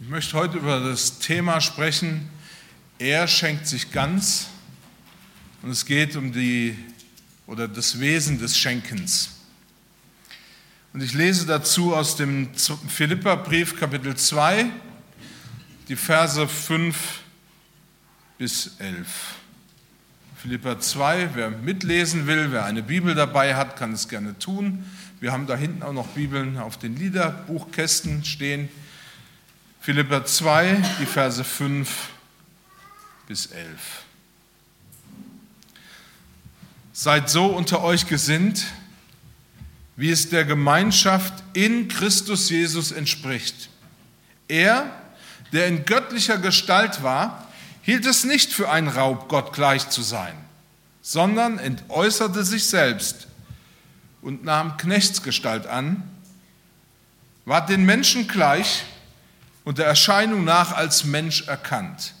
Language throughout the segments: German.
Ich möchte heute über das Thema sprechen, er schenkt sich ganz und es geht um die oder das Wesen des Schenkens. Und ich lese dazu aus dem Philipperbrief Kapitel 2, die Verse 5 bis 11. Philippa 2, wer mitlesen will, wer eine Bibel dabei hat, kann es gerne tun. Wir haben da hinten auch noch Bibeln auf den Liederbuchkästen stehen. Philippa 2, die Verse 5 bis 11. Seid so unter euch gesinnt, wie es der Gemeinschaft in Christus Jesus entspricht. Er, der in göttlicher Gestalt war, hielt es nicht für einen Raub, Gott gleich zu sein, sondern entäußerte sich selbst und nahm Knechtsgestalt an, war den Menschen gleich und der Erscheinung nach als Mensch erkannt.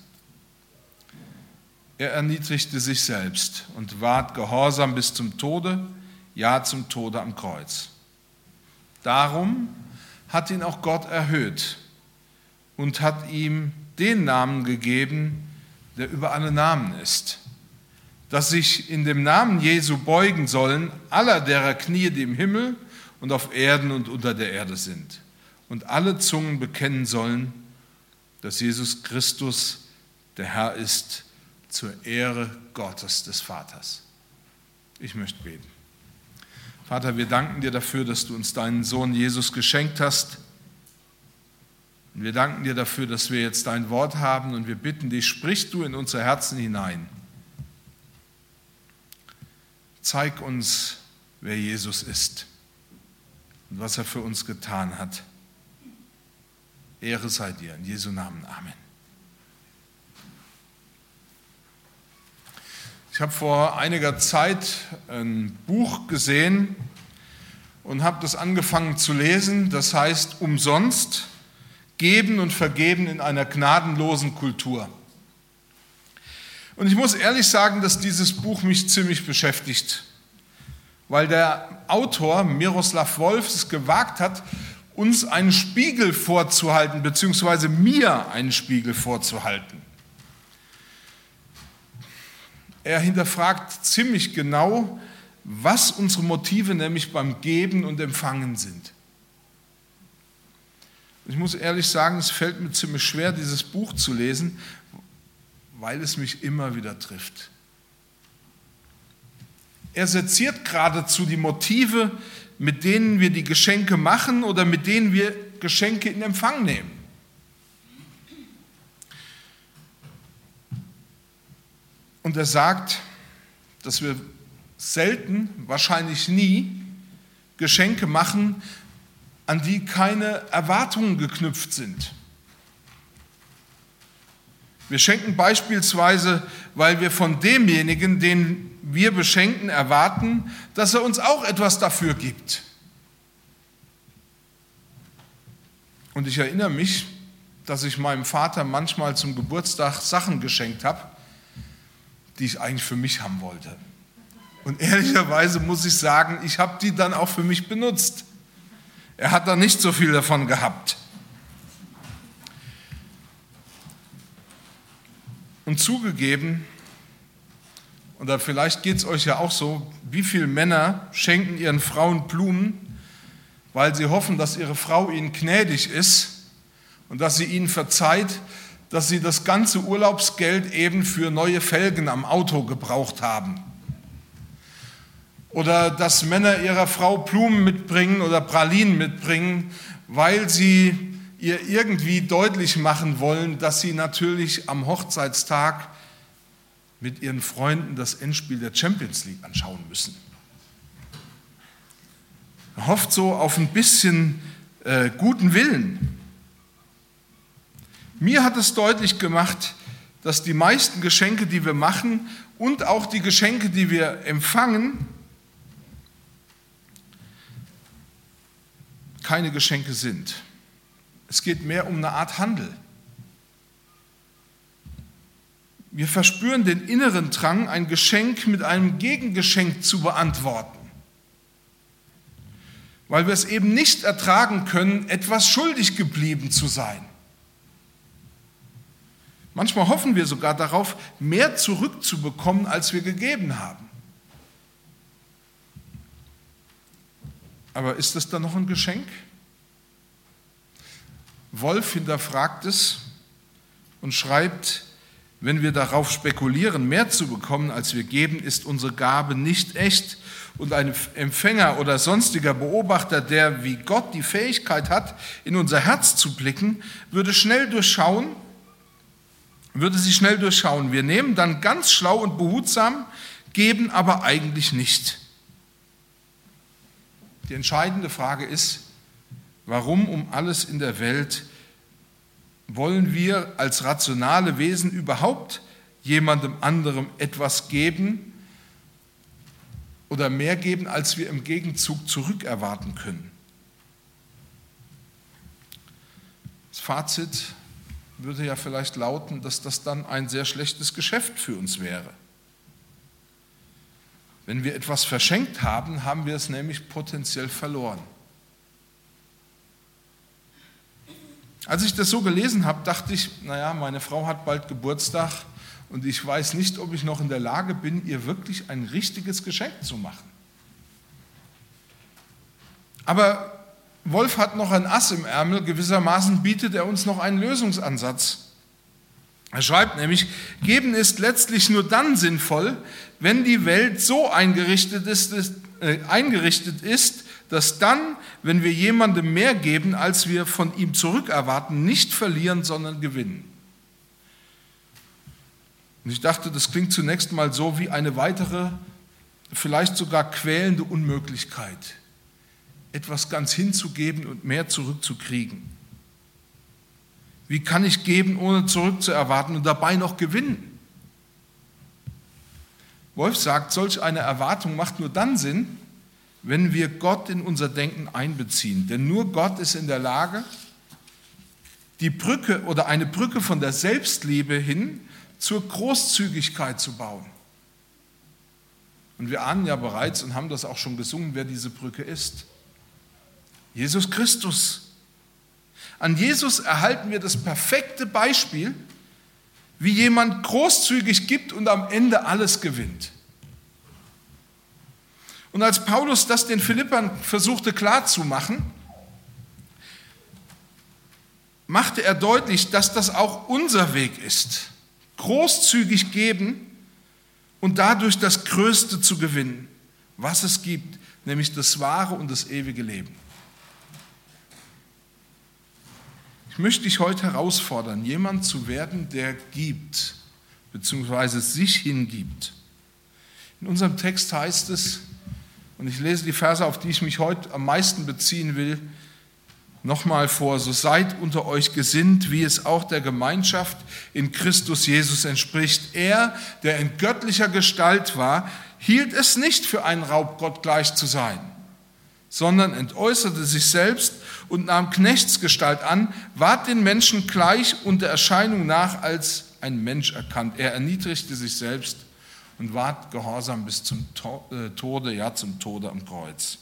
Er erniedrigte sich selbst und ward gehorsam bis zum Tode, ja zum Tode am Kreuz. Darum hat ihn auch Gott erhöht und hat ihm den Namen gegeben, der über alle Namen ist, dass sich in dem Namen Jesu beugen sollen aller derer Knie, die im Himmel und auf Erden und unter der Erde sind und alle Zungen bekennen sollen, dass Jesus Christus der Herr ist, zur Ehre Gottes des Vaters. Ich möchte beten. Vater, wir danken dir dafür, dass du uns deinen Sohn Jesus geschenkt hast. Und wir danken dir dafür, dass wir jetzt dein Wort haben und wir bitten dich, sprich du in unsere Herzen hinein. Zeig uns, wer Jesus ist und was er für uns getan hat. Ehre sei dir. In Jesu Namen. Amen. Ich habe vor einiger Zeit ein Buch gesehen und habe das angefangen zu lesen. Das heißt, umsonst geben und vergeben in einer gnadenlosen Kultur. Und ich muss ehrlich sagen, dass dieses Buch mich ziemlich beschäftigt, weil der Autor Miroslav Wolf es gewagt hat, uns einen Spiegel vorzuhalten, beziehungsweise mir einen Spiegel vorzuhalten. Er hinterfragt ziemlich genau, was unsere Motive nämlich beim Geben und Empfangen sind. Ich muss ehrlich sagen, es fällt mir ziemlich schwer, dieses Buch zu lesen, weil es mich immer wieder trifft. Er seziert geradezu die Motive, mit denen wir die Geschenke machen oder mit denen wir Geschenke in Empfang nehmen. Und er sagt, dass wir selten, wahrscheinlich nie, Geschenke machen, an die keine Erwartungen geknüpft sind. Wir schenken beispielsweise, weil wir von demjenigen, den wir beschenken, erwarten, dass er uns auch etwas dafür gibt. Und ich erinnere mich, dass ich meinem Vater manchmal zum Geburtstag Sachen geschenkt habe, die ich eigentlich für mich haben wollte. Und ehrlicherweise muss ich sagen, ich habe die dann auch für mich benutzt. Er hat da nicht so viel davon gehabt. Und zugegeben, oder vielleicht geht es euch ja auch so, wie viele Männer schenken ihren Frauen Blumen, weil sie hoffen, dass ihre Frau ihnen gnädig ist und dass sie ihnen verzeiht, dass sie das ganze Urlaubsgeld eben für neue Felgen am Auto gebraucht haben. Oder dass Männer ihrer Frau Blumen mitbringen oder Pralinen mitbringen, weil sie ihr irgendwie deutlich machen wollen, dass sie natürlich am Hochzeitstag mit ihren Freunden das Endspiel der Champions League anschauen müssen. Er hofft so auf ein bisschen äh, guten Willen. Mir hat es deutlich gemacht, dass die meisten Geschenke, die wir machen und auch die Geschenke, die wir empfangen, keine Geschenke sind. Es geht mehr um eine Art Handel. Wir verspüren den inneren Drang, ein Geschenk mit einem Gegengeschenk zu beantworten, weil wir es eben nicht ertragen können, etwas schuldig geblieben zu sein. Manchmal hoffen wir sogar darauf, mehr zurückzubekommen, als wir gegeben haben. Aber ist das dann noch ein Geschenk? Wolf hinterfragt es und schreibt, wenn wir darauf spekulieren, mehr zu bekommen, als wir geben, ist unsere Gabe nicht echt. Und ein Empfänger oder sonstiger Beobachter, der wie Gott die Fähigkeit hat, in unser Herz zu blicken, würde schnell durchschauen, würde sie schnell durchschauen. Wir nehmen dann ganz schlau und behutsam, geben aber eigentlich nicht. Die entscheidende Frage ist, warum um alles in der Welt wollen wir als rationale Wesen überhaupt jemandem anderem etwas geben oder mehr geben, als wir im Gegenzug zurückerwarten können? Das Fazit würde ja vielleicht lauten, dass das dann ein sehr schlechtes Geschäft für uns wäre. Wenn wir etwas verschenkt haben, haben wir es nämlich potenziell verloren. Als ich das so gelesen habe, dachte ich, naja, meine Frau hat bald Geburtstag und ich weiß nicht, ob ich noch in der Lage bin, ihr wirklich ein richtiges Geschenk zu machen. Aber Wolf hat noch ein Ass im Ärmel, gewissermaßen bietet er uns noch einen Lösungsansatz. Er schreibt nämlich, geben ist letztlich nur dann sinnvoll, wenn die Welt so eingerichtet ist, äh, eingerichtet ist dass dann, wenn wir jemandem mehr geben, als wir von ihm zurückerwarten, nicht verlieren, sondern gewinnen. Und ich dachte, das klingt zunächst mal so wie eine weitere, vielleicht sogar quälende Unmöglichkeit, etwas ganz hinzugeben und mehr zurückzukriegen. Wie kann ich geben, ohne zurückzuerwarten und dabei noch gewinnen? Wolf sagt, solch eine Erwartung macht nur dann Sinn, wenn wir Gott in unser Denken einbeziehen. Denn nur Gott ist in der Lage, die Brücke oder eine Brücke von der Selbstliebe hin zur Großzügigkeit zu bauen. Und wir ahnen ja bereits und haben das auch schon gesungen, wer diese Brücke ist. Jesus Christus. An Jesus erhalten wir das perfekte Beispiel, wie jemand großzügig gibt und am Ende alles gewinnt. Und als Paulus das den Philippern versuchte klarzumachen, machte er deutlich, dass das auch unser Weg ist. Großzügig geben und dadurch das Größte zu gewinnen, was es gibt, nämlich das wahre und das ewige Leben. Ich möchte dich heute herausfordern, jemand zu werden, der gibt, beziehungsweise sich hingibt. In unserem Text heißt es, und ich lese die Verse, auf die ich mich heute am meisten beziehen will, nochmal vor. So seid unter euch gesinnt, wie es auch der Gemeinschaft in Christus Jesus entspricht. Er, der in göttlicher Gestalt war, hielt es nicht für einen Raub, Gott gleich zu sein, sondern entäußerte sich selbst und nahm Knechtsgestalt an, ward den Menschen gleich und der Erscheinung nach als ein Mensch erkannt. Er erniedrigte sich selbst und ward gehorsam bis zum äh, Tode, ja zum Tode am Kreuz.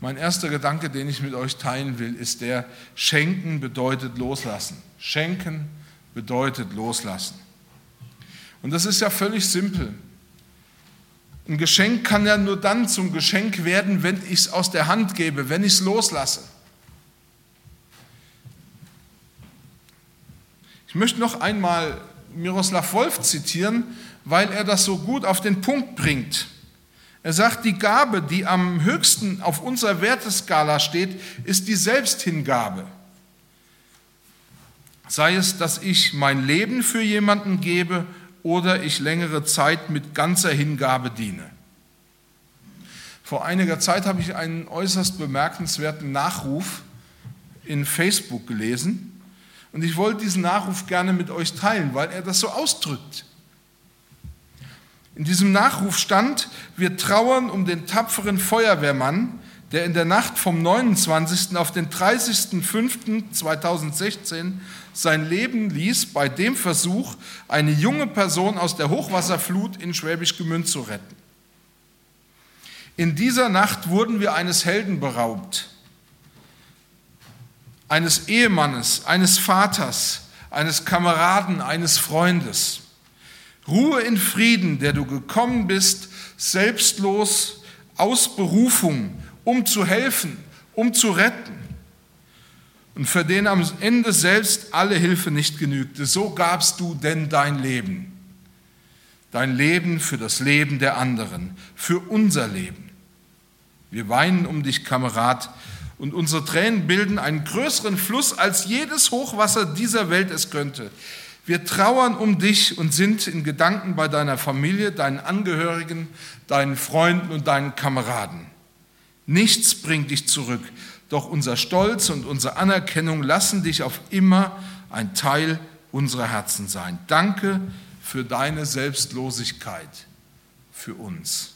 Mein erster Gedanke, den ich mit euch teilen will, ist der, schenken bedeutet loslassen. Schenken bedeutet loslassen. Und das ist ja völlig simpel. Ein Geschenk kann ja nur dann zum Geschenk werden, wenn ich es aus der Hand gebe, wenn ich es loslasse. Ich möchte noch einmal Miroslav Wolf zitieren, weil er das so gut auf den Punkt bringt. Er sagt, die Gabe, die am höchsten auf unserer Werteskala steht, ist die Selbsthingabe. Sei es, dass ich mein Leben für jemanden gebe oder ich längere Zeit mit ganzer Hingabe diene. Vor einiger Zeit habe ich einen äußerst bemerkenswerten Nachruf in Facebook gelesen und ich wollte diesen Nachruf gerne mit euch teilen, weil er das so ausdrückt. In diesem Nachruf stand, wir trauern um den tapferen Feuerwehrmann, der in der Nacht vom 29. auf den 30.05.2016 sein Leben ließ bei dem Versuch, eine junge Person aus der Hochwasserflut in Schwäbisch Gmünd zu retten. In dieser Nacht wurden wir eines Helden beraubt, eines Ehemannes, eines Vaters, eines Kameraden, eines Freundes. Ruhe in Frieden, der du gekommen bist, selbstlos aus Berufung, um zu helfen, um zu retten. Und für den am Ende selbst alle Hilfe nicht genügte. So gabst du denn dein Leben. Dein Leben für das Leben der anderen, für unser Leben. Wir weinen um dich, Kamerad, und unsere Tränen bilden einen größeren Fluss, als jedes Hochwasser dieser Welt es könnte. Wir trauern um dich und sind in Gedanken bei deiner Familie, deinen Angehörigen, deinen Freunden und deinen Kameraden. Nichts bringt dich zurück, doch unser Stolz und unsere Anerkennung lassen dich auf immer ein Teil unserer Herzen sein. Danke für deine Selbstlosigkeit für uns.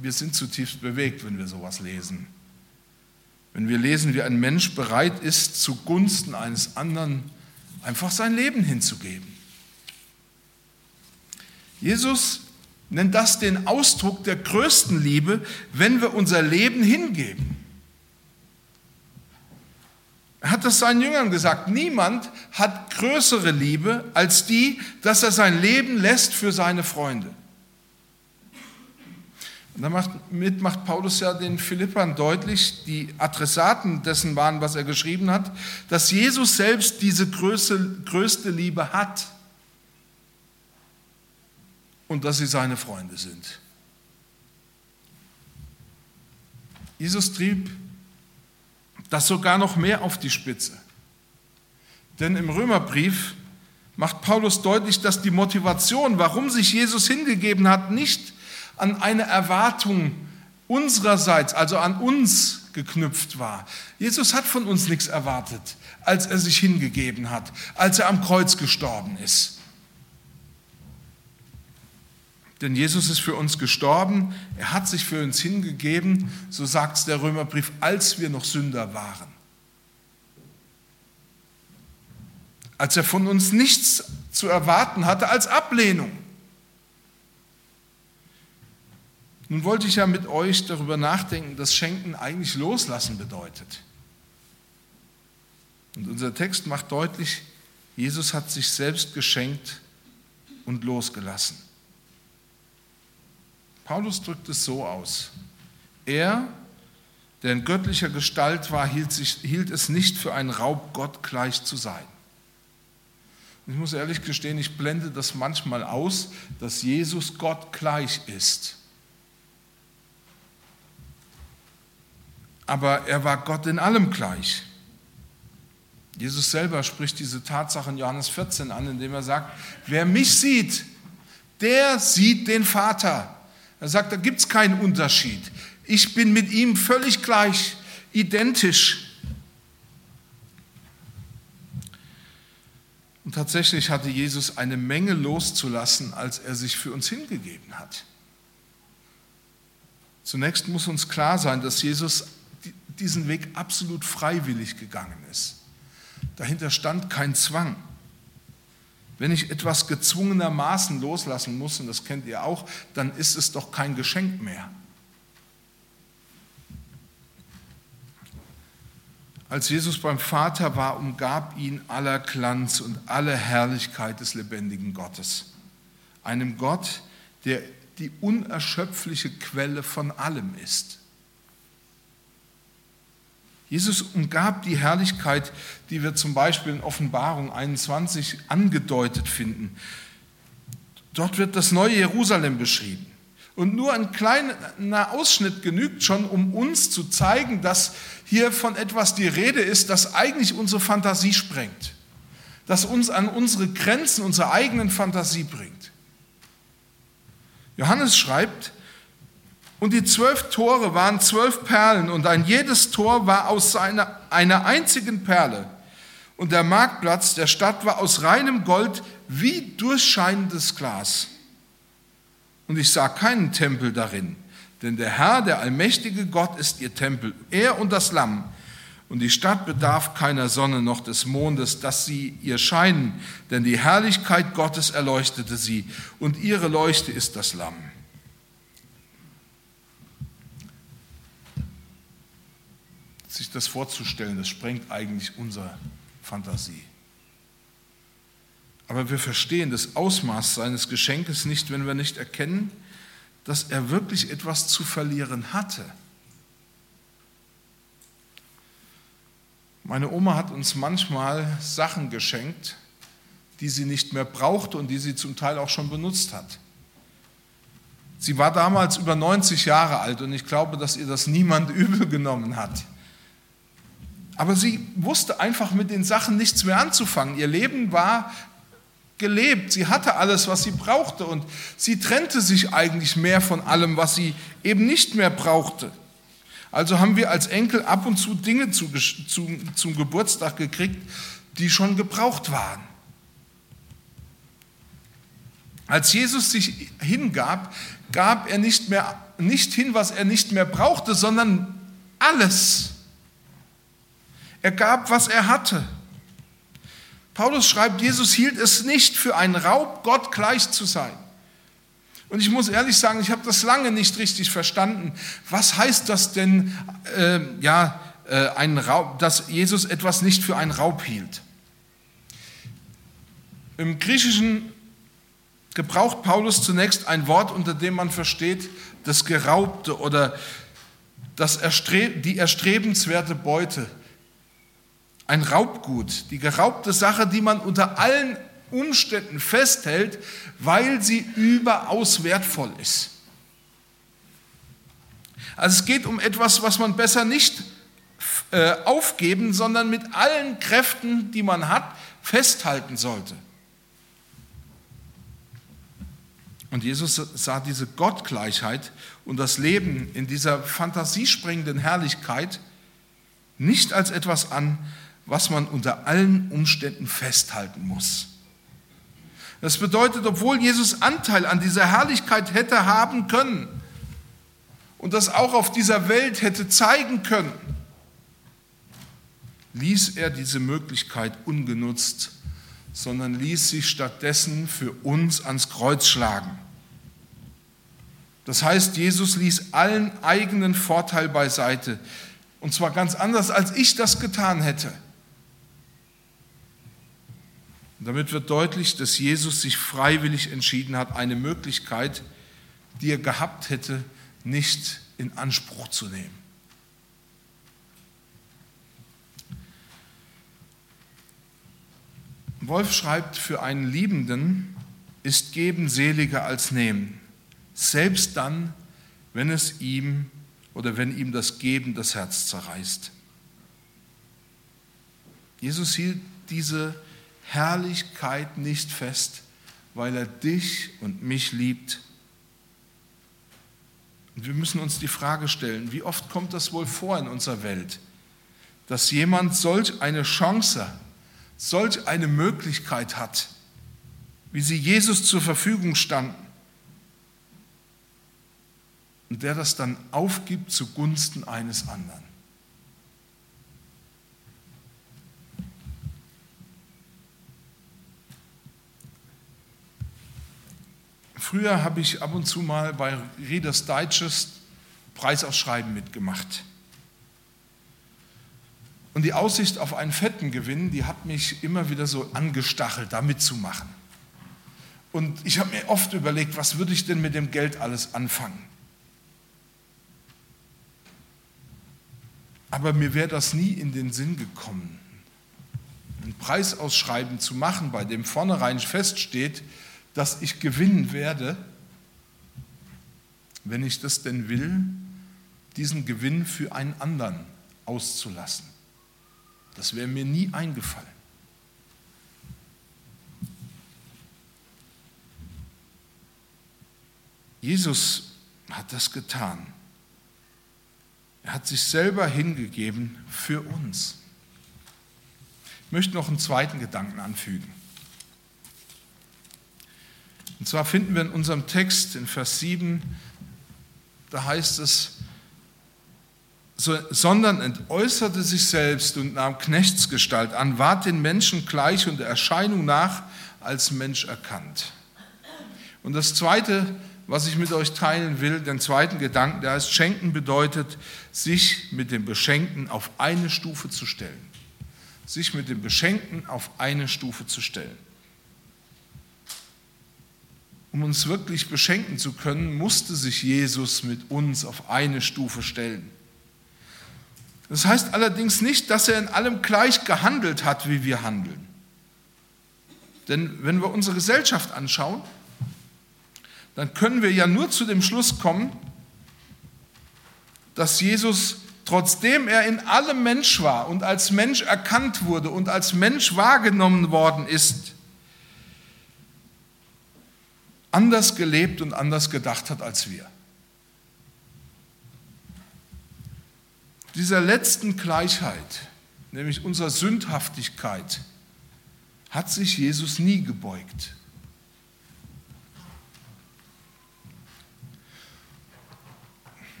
Wir sind zutiefst bewegt, wenn wir sowas lesen. Wenn wir lesen, wie ein Mensch bereit ist, zugunsten eines anderen einfach sein Leben hinzugeben. Jesus nennt das den Ausdruck der größten Liebe, wenn wir unser Leben hingeben. Er hat das seinen Jüngern gesagt, niemand hat größere Liebe als die, dass er sein Leben lässt für seine Freunde. Und damit macht Paulus ja den Philippern deutlich, die Adressaten dessen waren, was er geschrieben hat, dass Jesus selbst diese größte, größte Liebe hat und dass sie seine Freunde sind. Jesus trieb das sogar noch mehr auf die Spitze. Denn im Römerbrief macht Paulus deutlich, dass die Motivation, warum sich Jesus hingegeben hat, nicht an eine Erwartung unsererseits, also an uns geknüpft war. Jesus hat von uns nichts erwartet, als er sich hingegeben hat, als er am Kreuz gestorben ist. Denn Jesus ist für uns gestorben, er hat sich für uns hingegeben, so sagt es der Römerbrief, als wir noch Sünder waren. Als er von uns nichts zu erwarten hatte als Ablehnung. Nun wollte ich ja mit euch darüber nachdenken, dass Schenken eigentlich loslassen bedeutet. Und unser Text macht deutlich, Jesus hat sich selbst geschenkt und losgelassen. Paulus drückt es so aus. Er, der in göttlicher Gestalt war, hielt, sich, hielt es nicht für einen Raub, Gott gleich zu sein. ich muss ehrlich gestehen, ich blende das manchmal aus, dass Jesus Gott gleich ist. Aber er war Gott in allem gleich. Jesus selber spricht diese Tatsache in Johannes 14 an, indem er sagt, wer mich sieht, der sieht den Vater. Er sagt, da gibt es keinen Unterschied. Ich bin mit ihm völlig gleich, identisch. Und tatsächlich hatte Jesus eine Menge loszulassen, als er sich für uns hingegeben hat. Zunächst muss uns klar sein, dass Jesus diesen Weg absolut freiwillig gegangen ist. Dahinter stand kein Zwang. Wenn ich etwas gezwungenermaßen loslassen muss, und das kennt ihr auch, dann ist es doch kein Geschenk mehr. Als Jesus beim Vater war, umgab ihn aller Glanz und alle Herrlichkeit des lebendigen Gottes. Einem Gott, der die unerschöpfliche Quelle von allem ist. Jesus umgab die Herrlichkeit, die wir zum Beispiel in Offenbarung 21 angedeutet finden. Dort wird das neue Jerusalem beschrieben. Und nur ein kleiner Ausschnitt genügt schon, um uns zu zeigen, dass hier von etwas die Rede ist, das eigentlich unsere Fantasie sprengt, das uns an unsere Grenzen unserer eigenen Fantasie bringt. Johannes schreibt, und die zwölf Tore waren zwölf Perlen und ein jedes Tor war aus einer, einer einzigen Perle. Und der Marktplatz der Stadt war aus reinem Gold wie durchscheinendes Glas. Und ich sah keinen Tempel darin, denn der Herr, der allmächtige Gott, ist ihr Tempel, er und das Lamm. Und die Stadt bedarf keiner Sonne noch des Mondes, dass sie ihr scheinen, denn die Herrlichkeit Gottes erleuchtete sie, und ihre Leuchte ist das Lamm. Sich das vorzustellen, das sprengt eigentlich unsere Fantasie. Aber wir verstehen das Ausmaß seines Geschenkes nicht, wenn wir nicht erkennen, dass er wirklich etwas zu verlieren hatte. Meine Oma hat uns manchmal Sachen geschenkt, die sie nicht mehr brauchte und die sie zum Teil auch schon benutzt hat. Sie war damals über 90 Jahre alt und ich glaube, dass ihr das niemand übel genommen hat. Aber sie wusste einfach mit den Sachen nichts mehr anzufangen. Ihr Leben war gelebt. Sie hatte alles, was sie brauchte und sie trennte sich eigentlich mehr von allem, was sie eben nicht mehr brauchte. Also haben wir als Enkel ab und zu Dinge zu, zu, zum Geburtstag gekriegt, die schon gebraucht waren. Als Jesus sich hingab, gab er nicht, mehr, nicht hin, was er nicht mehr brauchte, sondern alles. Er gab, was er hatte. Paulus schreibt, Jesus hielt es nicht für einen Raub, Gott gleich zu sein. Und ich muss ehrlich sagen, ich habe das lange nicht richtig verstanden. Was heißt das denn, äh, ja, äh, ein Raub, dass Jesus etwas nicht für einen Raub hielt? Im Griechischen gebraucht Paulus zunächst ein Wort, unter dem man versteht, das Geraubte oder das Erstre die erstrebenswerte Beute. Ein Raubgut, die geraubte Sache, die man unter allen Umständen festhält, weil sie überaus wertvoll ist. Also es geht um etwas, was man besser nicht äh, aufgeben, sondern mit allen Kräften, die man hat, festhalten sollte. Und Jesus sah diese Gottgleichheit und das Leben in dieser fantasiesprengenden Herrlichkeit nicht als etwas an, was man unter allen Umständen festhalten muss. Das bedeutet, obwohl Jesus Anteil an dieser Herrlichkeit hätte haben können und das auch auf dieser Welt hätte zeigen können, ließ er diese Möglichkeit ungenutzt, sondern ließ sich stattdessen für uns ans Kreuz schlagen. Das heißt, Jesus ließ allen eigenen Vorteil beiseite, und zwar ganz anders, als ich das getan hätte. Und damit wird deutlich, dass Jesus sich freiwillig entschieden hat, eine Möglichkeit, die er gehabt hätte, nicht in Anspruch zu nehmen. Wolf schreibt, für einen Liebenden ist Geben seliger als Nehmen, selbst dann, wenn es ihm oder wenn ihm das Geben das Herz zerreißt. Jesus hielt diese Herrlichkeit nicht fest, weil er dich und mich liebt. Und wir müssen uns die Frage stellen, wie oft kommt das wohl vor in unserer Welt, dass jemand solch eine Chance, solch eine Möglichkeit hat, wie sie Jesus zur Verfügung standen, und der das dann aufgibt zugunsten eines anderen. Früher habe ich ab und zu mal bei Reader's Digest Preisausschreiben mitgemacht. Und die Aussicht auf einen fetten Gewinn, die hat mich immer wieder so angestachelt, da mitzumachen. Und ich habe mir oft überlegt, was würde ich denn mit dem Geld alles anfangen? Aber mir wäre das nie in den Sinn gekommen, ein Preisausschreiben zu machen, bei dem vornherein feststeht, dass ich gewinnen werde, wenn ich das denn will, diesen Gewinn für einen anderen auszulassen. Das wäre mir nie eingefallen. Jesus hat das getan. Er hat sich selber hingegeben für uns. Ich möchte noch einen zweiten Gedanken anfügen. Und zwar finden wir in unserem Text in Vers 7, da heißt es, sondern entäußerte sich selbst und nahm Knechtsgestalt an, ward den Menschen gleich und der Erscheinung nach als Mensch erkannt. Und das Zweite, was ich mit euch teilen will, den zweiten Gedanken, der heißt, schenken bedeutet, sich mit dem Beschenkten auf eine Stufe zu stellen. Sich mit dem Beschenkten auf eine Stufe zu stellen. Um uns wirklich beschenken zu können, musste sich Jesus mit uns auf eine Stufe stellen. Das heißt allerdings nicht, dass er in allem gleich gehandelt hat, wie wir handeln. Denn wenn wir unsere Gesellschaft anschauen, dann können wir ja nur zu dem Schluss kommen, dass Jesus, trotzdem er in allem Mensch war und als Mensch erkannt wurde und als Mensch wahrgenommen worden ist, anders gelebt und anders gedacht hat als wir. Dieser letzten Gleichheit, nämlich unserer Sündhaftigkeit, hat sich Jesus nie gebeugt.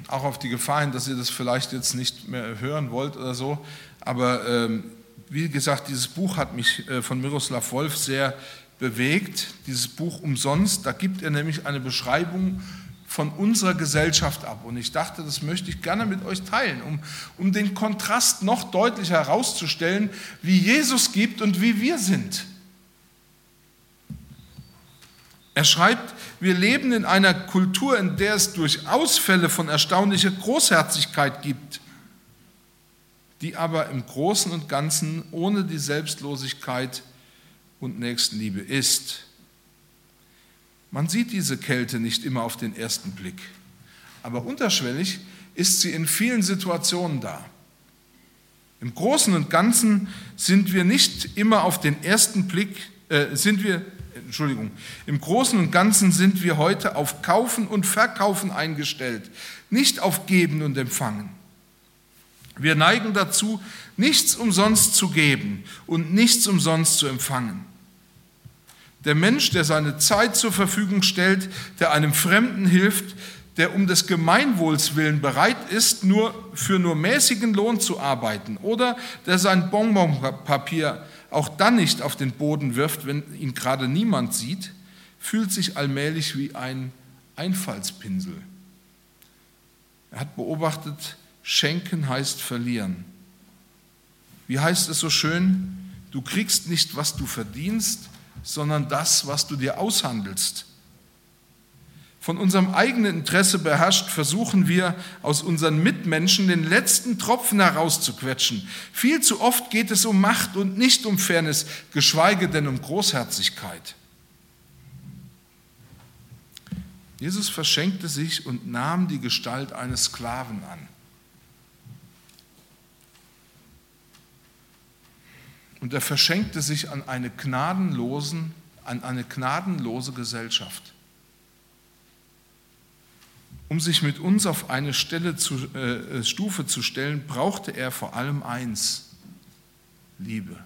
Auch auf die Gefahr hin, dass ihr das vielleicht jetzt nicht mehr hören wollt oder so, aber ähm, wie gesagt, dieses Buch hat mich äh, von Miroslav Wolf sehr bewegt, dieses Buch umsonst. Da gibt er nämlich eine Beschreibung von unserer Gesellschaft ab. Und ich dachte, das möchte ich gerne mit euch teilen, um, um den Kontrast noch deutlicher herauszustellen, wie Jesus gibt und wie wir sind. Er schreibt, wir leben in einer Kultur, in der es durchaus Fälle von erstaunlicher Großherzigkeit gibt, die aber im Großen und Ganzen ohne die Selbstlosigkeit und Nächstenliebe ist. Man sieht diese Kälte nicht immer auf den ersten Blick, aber unterschwellig ist sie in vielen Situationen da. Im Großen und Ganzen sind wir nicht immer auf den ersten Blick, äh, sind wir Entschuldigung, im Großen und Ganzen sind wir heute auf Kaufen und Verkaufen eingestellt, nicht auf Geben und Empfangen. Wir neigen dazu, nichts umsonst zu geben und nichts umsonst zu empfangen. Der Mensch, der seine Zeit zur Verfügung stellt, der einem Fremden hilft, der um des Gemeinwohls willen bereit ist, nur für nur mäßigen Lohn zu arbeiten oder der sein Bonbonpapier auch dann nicht auf den Boden wirft, wenn ihn gerade niemand sieht, fühlt sich allmählich wie ein Einfallspinsel. Er hat beobachtet, schenken heißt verlieren. Wie heißt es so schön? Du kriegst nicht, was du verdienst, sondern das, was du dir aushandelst von unserem eigenen Interesse beherrscht, versuchen wir aus unseren Mitmenschen den letzten Tropfen herauszuquetschen. Viel zu oft geht es um Macht und nicht um Fairness, geschweige denn um Großherzigkeit. Jesus verschenkte sich und nahm die Gestalt eines Sklaven an. Und er verschenkte sich an eine, gnadenlosen, an eine gnadenlose Gesellschaft. Um sich mit uns auf eine Stelle zu, äh, Stufe zu stellen, brauchte er vor allem eins, Liebe.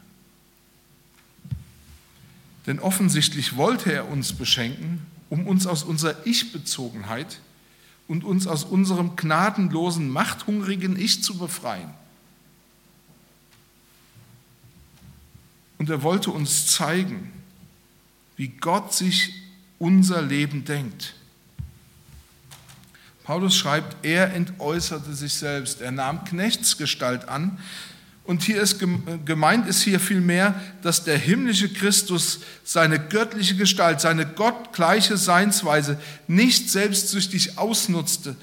Denn offensichtlich wollte er uns beschenken, um uns aus unserer Ich-Bezogenheit und uns aus unserem gnadenlosen, machthungrigen Ich zu befreien. Und er wollte uns zeigen, wie Gott sich unser Leben denkt. Paulus schreibt, er entäußerte sich selbst, er nahm Knechtsgestalt an. Und hier ist gemeint ist hier vielmehr, dass der himmlische Christus seine göttliche Gestalt, seine gottgleiche Seinsweise nicht selbstsüchtig ausnutzte,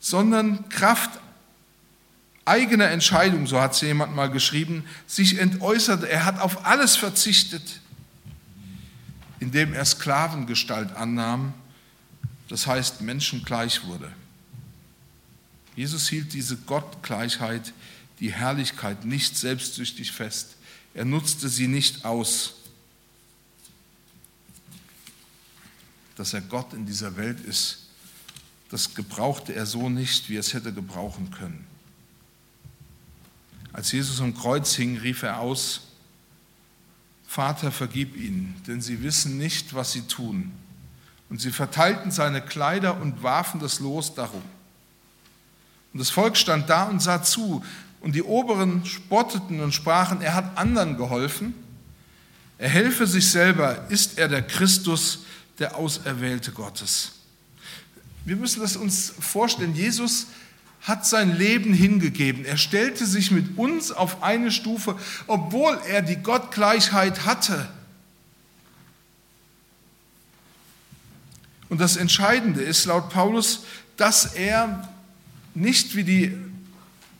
sondern Kraft eigener Entscheidung, so hat es jemand mal geschrieben, sich entäußerte. Er hat auf alles verzichtet, indem er Sklavengestalt annahm das heißt Menschen gleich wurde. Jesus hielt diese Gottgleichheit, die Herrlichkeit nicht selbstsüchtig fest. Er nutzte sie nicht aus. Dass er Gott in dieser Welt ist, das gebrauchte er so nicht, wie er es hätte gebrauchen können. Als Jesus am Kreuz hing, rief er aus, Vater, vergib ihnen, denn sie wissen nicht, was sie tun. Und sie verteilten seine Kleider und warfen das Los darum. Und das Volk stand da und sah zu. Und die Oberen spotteten und sprachen, er hat anderen geholfen. Er helfe sich selber, ist er der Christus, der Auserwählte Gottes. Wir müssen das uns vorstellen. Jesus hat sein Leben hingegeben. Er stellte sich mit uns auf eine Stufe, obwohl er die Gottgleichheit hatte. Und das Entscheidende ist laut Paulus, dass er nicht wie die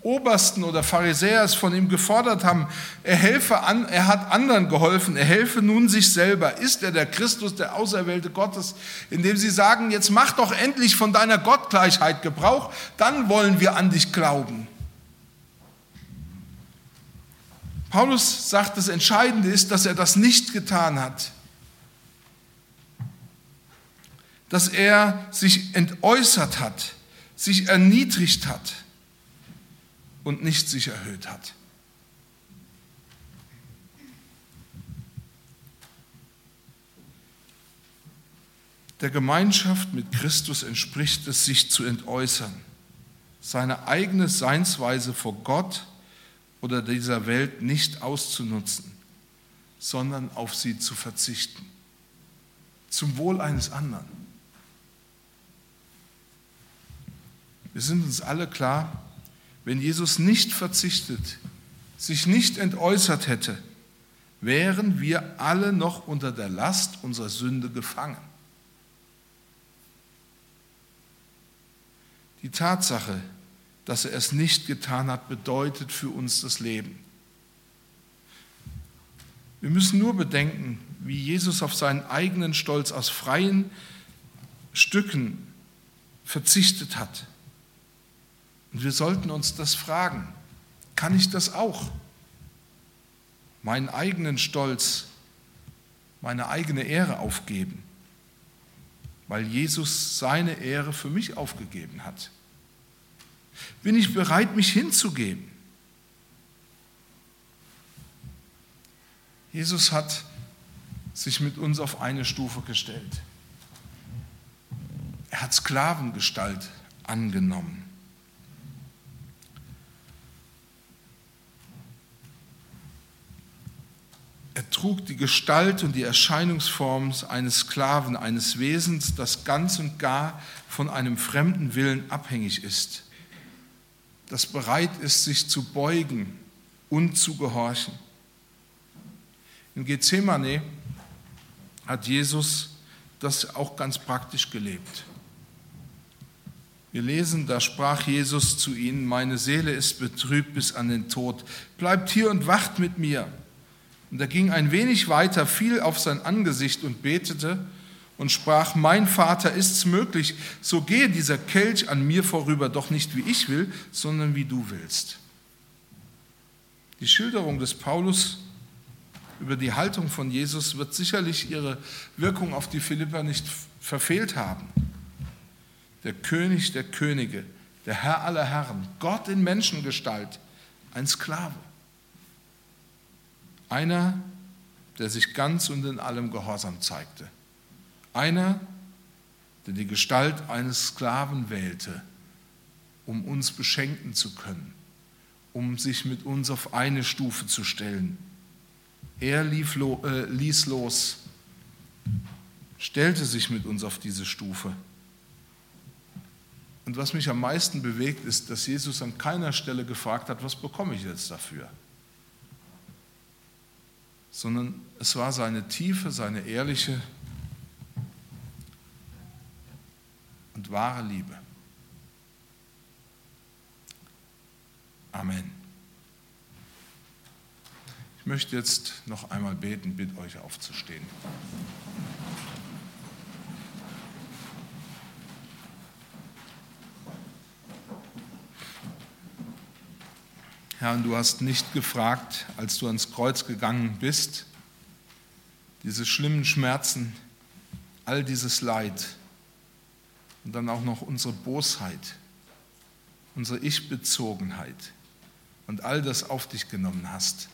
Obersten oder Pharisäer es von ihm gefordert haben, er helfe an, er hat anderen geholfen, er helfe nun sich selber. Ist er der Christus, der Auserwählte Gottes, indem sie sagen, jetzt mach doch endlich von deiner Gottgleichheit Gebrauch, dann wollen wir an dich glauben. Paulus sagt, das Entscheidende ist, dass er das nicht getan hat. Dass er sich entäußert hat, sich erniedrigt hat und nicht sich erhöht hat. Der Gemeinschaft mit Christus entspricht es, sich zu entäußern, seine eigene Seinsweise vor Gott oder dieser Welt nicht auszunutzen, sondern auf sie zu verzichten, zum Wohl eines anderen. Wir sind uns alle klar, wenn Jesus nicht verzichtet, sich nicht entäußert hätte, wären wir alle noch unter der Last unserer Sünde gefangen. Die Tatsache, dass er es nicht getan hat, bedeutet für uns das Leben. Wir müssen nur bedenken, wie Jesus auf seinen eigenen Stolz aus freien Stücken verzichtet hat. Und wir sollten uns das fragen. Kann ich das auch? Meinen eigenen Stolz, meine eigene Ehre aufgeben, weil Jesus seine Ehre für mich aufgegeben hat. Bin ich bereit, mich hinzugeben? Jesus hat sich mit uns auf eine Stufe gestellt. Er hat Sklavengestalt angenommen. Trug die Gestalt und die Erscheinungsform eines Sklaven, eines Wesens, das ganz und gar von einem fremden Willen abhängig ist, das bereit ist, sich zu beugen und zu gehorchen. In Gethsemane hat Jesus das auch ganz praktisch gelebt. Wir lesen, da sprach Jesus zu ihnen, meine Seele ist betrübt bis an den Tod, bleibt hier und wacht mit mir. Und er ging ein wenig weiter, fiel auf sein Angesicht und betete und sprach, mein Vater, ist's möglich, so gehe dieser Kelch an mir vorüber, doch nicht wie ich will, sondern wie du willst. Die Schilderung des Paulus über die Haltung von Jesus wird sicherlich ihre Wirkung auf die Philipper nicht verfehlt haben. Der König der Könige, der Herr aller Herren, Gott in Menschengestalt, ein Sklave. Einer, der sich ganz und in allem Gehorsam zeigte. Einer, der die Gestalt eines Sklaven wählte, um uns beschenken zu können, um sich mit uns auf eine Stufe zu stellen. Er lief, äh, ließ los, stellte sich mit uns auf diese Stufe. Und was mich am meisten bewegt, ist, dass Jesus an keiner Stelle gefragt hat, was bekomme ich jetzt dafür? Sondern es war seine tiefe, seine ehrliche und wahre Liebe. Amen. Ich möchte jetzt noch einmal beten, bitte euch aufzustehen. Herr, du hast nicht gefragt, als du ans Kreuz gegangen bist, diese schlimmen Schmerzen, all dieses Leid und dann auch noch unsere Bosheit, unsere Ich-Bezogenheit und all das auf dich genommen hast.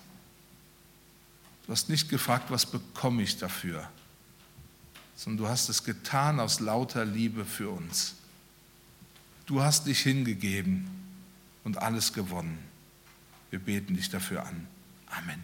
Du hast nicht gefragt, was bekomme ich dafür, sondern du hast es getan aus lauter Liebe für uns. Du hast dich hingegeben und alles gewonnen. Wir beten dich dafür an. Amen.